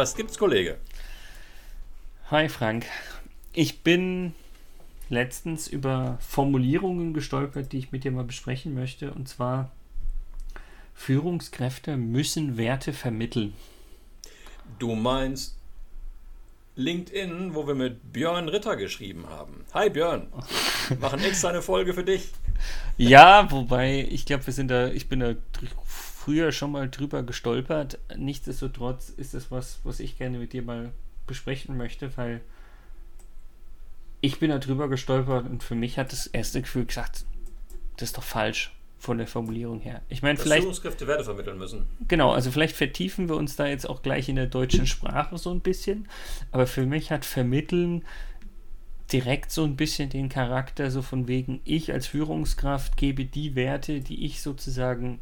Was gibt's, Kollege? Hi, Frank. Ich bin letztens über Formulierungen gestolpert, die ich mit dir mal besprechen möchte. Und zwar, Führungskräfte müssen Werte vermitteln. Du meinst LinkedIn, wo wir mit Björn Ritter geschrieben haben. Hi Björn, machen extra eine Folge für dich. Ja, wobei ich glaube, wir sind da, ich bin da früher schon mal drüber gestolpert. Nichtsdestotrotz ist das was, was ich gerne mit dir mal besprechen möchte, weil ich bin da drüber gestolpert und für mich hat das erste Gefühl gesagt, das ist doch falsch von der Formulierung her. Ich meine, vielleicht. Führungskräfte Werte vermitteln müssen. Genau, also vielleicht vertiefen wir uns da jetzt auch gleich in der deutschen Sprache so ein bisschen. Aber für mich hat vermitteln direkt so ein bisschen den Charakter, so von wegen, ich als Führungskraft gebe die Werte, die ich sozusagen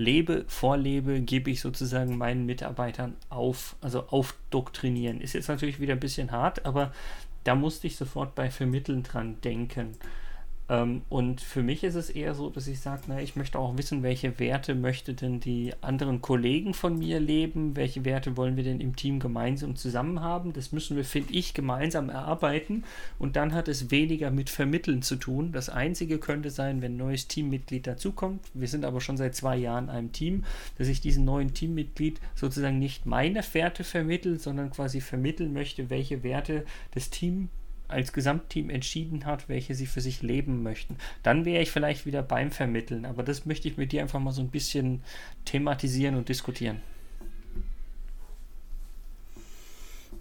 lebe, vorlebe, gebe ich sozusagen meinen Mitarbeitern auf, also aufdoktrinieren. Ist jetzt natürlich wieder ein bisschen hart, aber da musste ich sofort bei Vermitteln dran denken. Ähm, und für mich ist es eher so, dass ich sage, na, ich möchte auch wissen, welche Werte möchte denn die anderen Kollegen von mir leben, welche Werte wollen wir denn im Team gemeinsam zusammen haben. Das müssen wir, finde ich, gemeinsam erarbeiten. Und dann hat es weniger mit Vermitteln zu tun. Das Einzige könnte sein, wenn ein neues Teammitglied dazukommt. Wir sind aber schon seit zwei Jahren einem Team, dass ich diesem neuen Teammitglied sozusagen nicht meine Werte vermittle, sondern quasi vermitteln möchte, welche Werte das Team als Gesamtteam entschieden hat, welche sie für sich leben möchten. Dann wäre ich vielleicht wieder beim Vermitteln, aber das möchte ich mit dir einfach mal so ein bisschen thematisieren und diskutieren.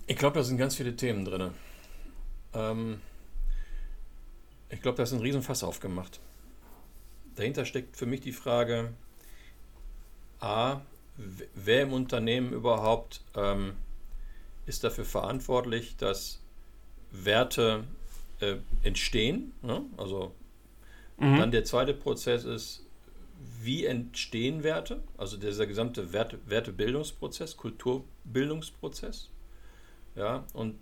Ich glaube, da sind ganz viele Themen drin. Ähm, ich glaube, da ist ein Riesenfass aufgemacht. Dahinter steckt für mich die Frage, a, wer im Unternehmen überhaupt ähm, ist dafür verantwortlich, dass Werte äh, entstehen. Ne? Also mhm. dann der zweite Prozess ist, wie entstehen Werte? Also dieser gesamte Werte, Wertebildungsprozess, Kulturbildungsprozess. Ja, und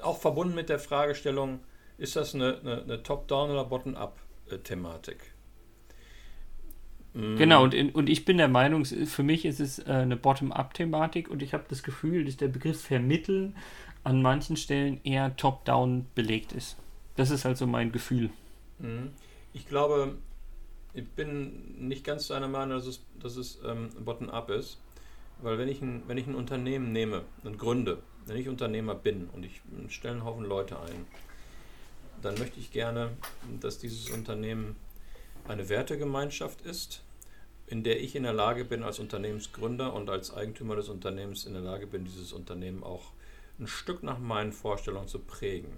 auch verbunden mit der Fragestellung, ist das eine, eine, eine Top-Down- oder Bottom-Up-Thematik? Mhm. Genau, und, in, und ich bin der Meinung, für mich ist es äh, eine Bottom-up-Thematik und ich habe das Gefühl, dass der Begriff vermitteln an manchen Stellen eher top-down belegt ist. Das ist also mein Gefühl. Mhm. Ich glaube, ich bin nicht ganz so einer Meinung, dass es, dass es ähm, bottom-up ist. Weil wenn ich, ein, wenn ich ein Unternehmen nehme und gründe, wenn ich Unternehmer bin und ich stelle einen Haufen Leute ein, dann möchte ich gerne, dass dieses Unternehmen eine Wertegemeinschaft ist, in der ich in der Lage bin, als Unternehmensgründer und als Eigentümer des Unternehmens in der Lage bin, dieses Unternehmen auch ein Stück nach meinen Vorstellungen zu prägen.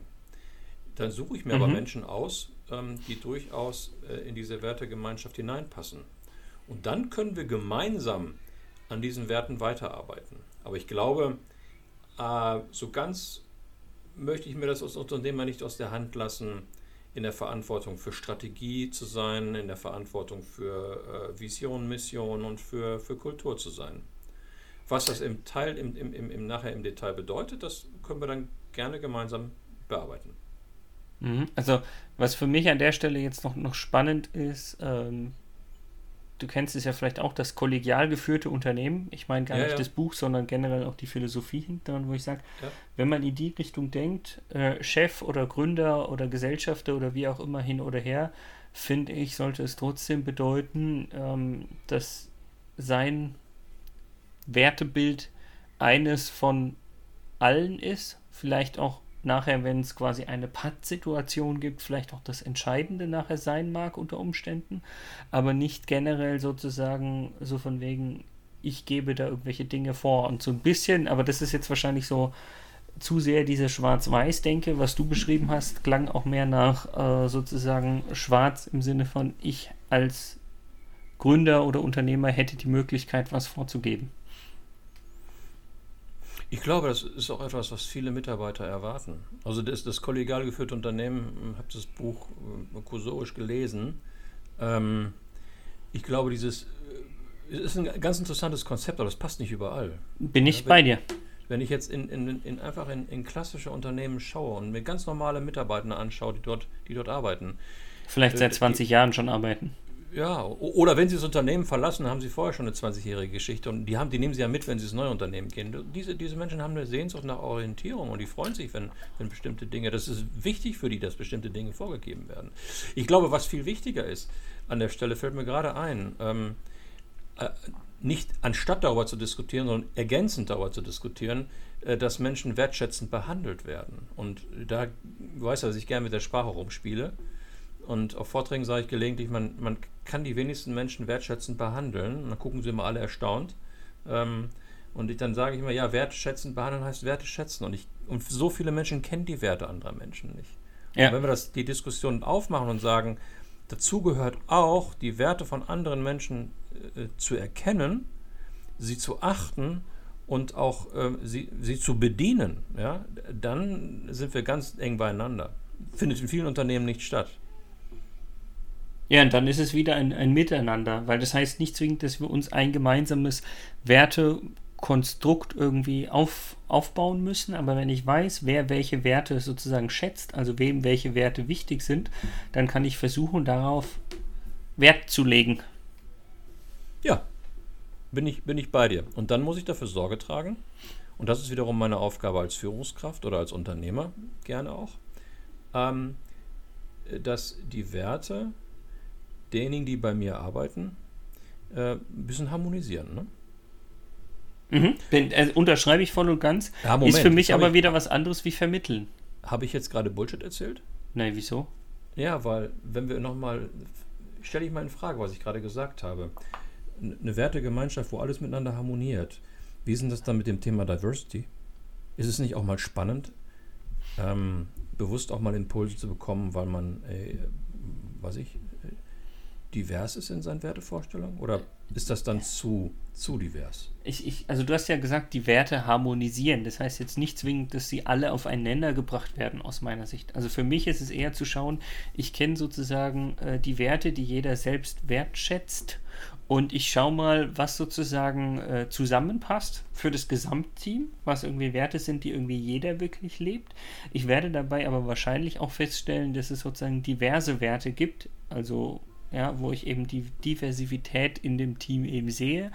Dann suche ich mir mhm. aber Menschen aus, ähm, die durchaus äh, in diese Wertegemeinschaft hineinpassen. Und dann können wir gemeinsam an diesen Werten weiterarbeiten. Aber ich glaube, äh, so ganz möchte ich mir das als Unternehmer nicht aus der Hand lassen, in der Verantwortung für Strategie zu sein, in der Verantwortung für äh, Vision, Mission und für, für Kultur zu sein. Was das im Teil, im, im, im, im nachher im Detail bedeutet, das können wir dann gerne gemeinsam bearbeiten. Mhm. Also, was für mich an der Stelle jetzt noch, noch spannend ist, ähm, du kennst es ja vielleicht auch, das kollegial geführte Unternehmen. Ich meine gar ja, nicht ja. das Buch, sondern generell auch die Philosophie hinter, wo ich sage, ja. wenn man in die Richtung denkt, äh, Chef oder Gründer oder Gesellschafter oder wie auch immer hin oder her, finde ich, sollte es trotzdem bedeuten, ähm, dass sein Wertebild eines von allen ist, vielleicht auch nachher, wenn es quasi eine Pattsituation gibt, vielleicht auch das Entscheidende nachher sein mag unter Umständen, aber nicht generell sozusagen so von wegen, ich gebe da irgendwelche Dinge vor. Und so ein bisschen, aber das ist jetzt wahrscheinlich so zu sehr diese Schwarz-Weiß-Denke, was du beschrieben hast, klang auch mehr nach äh, sozusagen schwarz im Sinne von ich als Gründer oder Unternehmer hätte die Möglichkeit, was vorzugeben. Ich glaube, das ist auch etwas, was viele Mitarbeiter erwarten. Also das, das kollegial geführte Unternehmen, ich habe das Buch äh, kursorisch gelesen. Ähm, ich glaube, dieses äh, ist ein ganz interessantes Konzept, aber das passt nicht überall. Bin ich ja, wenn, bei dir. Wenn ich jetzt in, in, in einfach in, in, klassische Unternehmen schaue und mir ganz normale Mitarbeiter anschaue, die dort, die dort arbeiten. Vielleicht seit 20 äh, Jahren schon arbeiten. Ja, oder wenn Sie das Unternehmen verlassen, haben Sie vorher schon eine 20-jährige Geschichte und die, haben, die nehmen Sie ja mit, wenn Sie das neue Unternehmen gehen. Diese, diese Menschen haben eine Sehnsucht nach Orientierung und die freuen sich, wenn, wenn bestimmte Dinge, das ist wichtig für die, dass bestimmte Dinge vorgegeben werden. Ich glaube, was viel wichtiger ist, an der Stelle fällt mir gerade ein, ähm, äh, nicht anstatt darüber zu diskutieren, sondern ergänzend darüber zu diskutieren, äh, dass Menschen wertschätzend behandelt werden. Und da, weißt ja, dass ich gerne mit der Sprache rumspiele. Und auf Vorträgen sage ich gelegentlich, man, man kann die wenigsten Menschen wertschätzend behandeln. Und dann gucken sie immer alle erstaunt. Ähm, und ich, dann sage ich immer, ja, wertschätzend behandeln heißt Werte schätzen. Und, ich, und so viele Menschen kennen die Werte anderer Menschen nicht. Ja. Und wenn wir das, die Diskussion aufmachen und sagen, dazu gehört auch, die Werte von anderen Menschen äh, zu erkennen, sie zu achten und auch äh, sie, sie zu bedienen, ja, dann sind wir ganz eng beieinander. Findet in vielen Unternehmen nicht statt. Ja, und dann ist es wieder ein, ein Miteinander, weil das heißt nicht zwingend, dass wir uns ein gemeinsames Wertekonstrukt irgendwie auf, aufbauen müssen, aber wenn ich weiß, wer welche Werte sozusagen schätzt, also wem welche Werte wichtig sind, dann kann ich versuchen, darauf Wert zu legen. Ja, bin ich, bin ich bei dir. Und dann muss ich dafür Sorge tragen, und das ist wiederum meine Aufgabe als Führungskraft oder als Unternehmer, gerne auch, ähm, dass die Werte derjenigen, die bei mir arbeiten, äh, ein bisschen harmonisieren. Ne? Mhm. Den, äh, unterschreibe ich voll und ganz. Ja, Moment, ist für mich aber ich, wieder was anderes wie vermitteln. Habe ich jetzt gerade Bullshit erzählt? Nein, wieso? Ja, weil, wenn wir nochmal, stelle ich mal in Frage, was ich gerade gesagt habe. Eine Wertegemeinschaft, wo alles miteinander harmoniert. Wie ist denn das dann mit dem Thema Diversity? Ist es nicht auch mal spannend, ähm, bewusst auch mal Impulse zu bekommen, weil man, äh, was ich, divers ist in seinen Wertevorstellungen? Oder ist das dann zu, zu divers? Ich, ich, also du hast ja gesagt, die Werte harmonisieren. Das heißt jetzt nicht zwingend, dass sie alle aufeinander gebracht werden, aus meiner Sicht. Also für mich ist es eher zu schauen, ich kenne sozusagen äh, die Werte, die jeder selbst wertschätzt. Und ich schaue mal, was sozusagen äh, zusammenpasst für das Gesamtteam, was irgendwie Werte sind, die irgendwie jeder wirklich lebt. Ich werde dabei aber wahrscheinlich auch feststellen, dass es sozusagen diverse Werte gibt, also ja, wo ich eben die Diversität in dem Team eben sehe.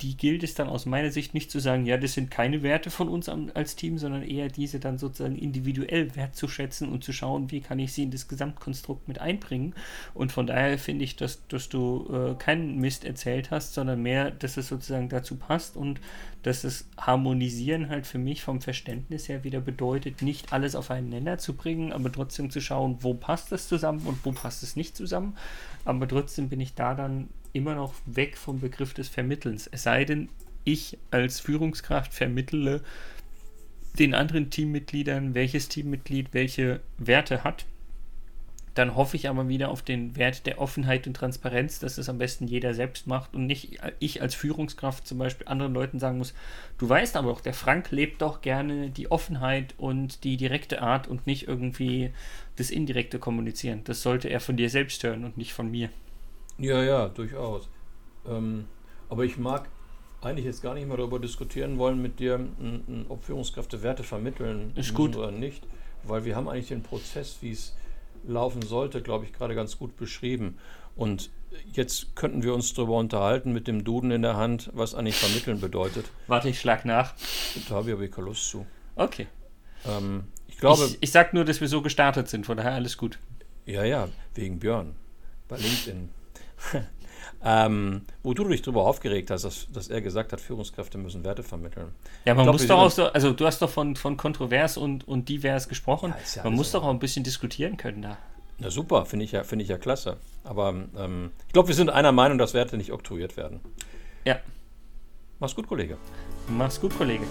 Die gilt es dann aus meiner Sicht nicht zu sagen, ja, das sind keine Werte von uns als Team, sondern eher diese dann sozusagen individuell wertzuschätzen und zu schauen, wie kann ich sie in das Gesamtkonstrukt mit einbringen. Und von daher finde ich, dass, dass du äh, keinen Mist erzählt hast, sondern mehr, dass es sozusagen dazu passt und dass das Harmonisieren halt für mich vom Verständnis her wieder bedeutet, nicht alles auf einen Nenner zu bringen, aber trotzdem zu schauen, wo passt es zusammen und wo passt es nicht zusammen aber trotzdem bin ich da dann immer noch weg vom Begriff des Vermittelns. Es sei denn, ich als Führungskraft vermittle den anderen Teammitgliedern, welches Teammitglied welche Werte hat. Dann hoffe ich aber wieder auf den Wert der Offenheit und Transparenz, dass es am besten jeder selbst macht und nicht ich als Führungskraft zum Beispiel anderen Leuten sagen muss, du weißt aber doch, der Frank lebt doch gerne die Offenheit und die direkte Art und nicht irgendwie das indirekte Kommunizieren. Das sollte er von dir selbst hören und nicht von mir. Ja, ja, durchaus. Ähm, aber ich mag eigentlich jetzt gar nicht mehr darüber diskutieren wollen mit dir, ob Führungskräfte Werte vermitteln Ist gut. oder nicht, weil wir haben eigentlich den Prozess, wie es laufen sollte, glaube ich, gerade ganz gut beschrieben. Und jetzt könnten wir uns darüber unterhalten mit dem Duden in der Hand, was eigentlich vermitteln bedeutet. Warte, ich schlag nach. Da habe ich aber keine Lust zu. Okay. Ähm, ich glaube. Ich, ich sag nur, dass wir so gestartet sind, von daher alles gut. Ja, ja, wegen Björn. Bei LinkedIn. ähm, wo du dich darüber aufgeregt hast, dass, dass, er gesagt hat, Führungskräfte müssen Werte vermitteln. Ja, man glaub, muss doch auch so, also du hast doch von, von kontrovers und, und divers gesprochen. Ja, ja man muss doch auch ein bisschen diskutieren können da. Na super, finde ich, ja, find ich ja klasse. Aber ähm, ich glaube, wir sind einer Meinung, dass Werte nicht oktroyiert werden. Ja. Mach's gut, Kollege. Mach's gut, Kollege.